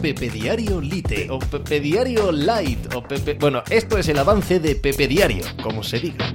Pepe Diario Lite o Pepe Diario Light o Pepe... Bueno, esto es el avance de Pepe Diario, como se diga.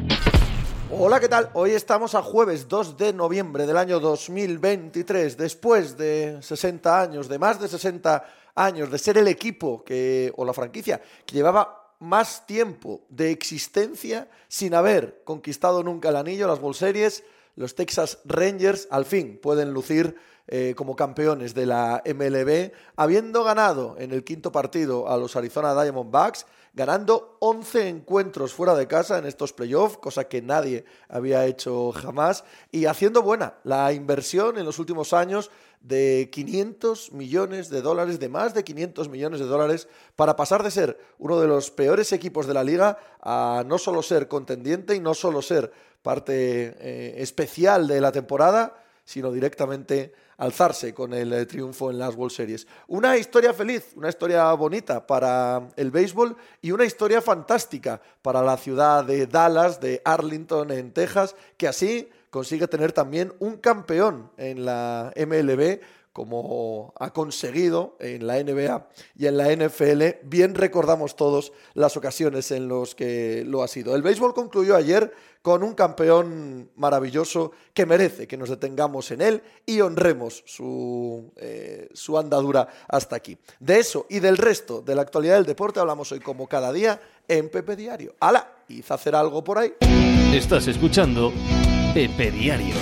Hola, ¿qué tal? Hoy estamos a jueves 2 de noviembre del año 2023, después de 60 años, de más de 60 años, de ser el equipo que, o la franquicia que llevaba más tiempo de existencia sin haber conquistado nunca el anillo, las World Series, los Texas Rangers al fin pueden lucir eh, como campeones de la MLB, habiendo ganado en el quinto partido a los Arizona Diamondbacks, ganando 11 encuentros fuera de casa en estos playoffs, cosa que nadie había hecho jamás, y haciendo buena la inversión en los últimos años de 500 millones de dólares, de más de 500 millones de dólares, para pasar de ser uno de los peores equipos de la liga a no solo ser contendiente y no solo ser parte eh, especial de la temporada, sino directamente alzarse con el eh, triunfo en las World Series. Una historia feliz, una historia bonita para el béisbol y una historia fantástica para la ciudad de Dallas, de Arlington, en Texas, que así consigue tener también un campeón en la MLB como ha conseguido en la NBA y en la NFL, bien recordamos todos las ocasiones en las que lo ha sido. El béisbol concluyó ayer con un campeón maravilloso que merece que nos detengamos en él y honremos su, eh, su andadura hasta aquí. De eso y del resto de la actualidad del deporte hablamos hoy como cada día en Pepe Diario. ¡Hala! ¿Hizo hacer algo por ahí? Estás escuchando Pepe Diario.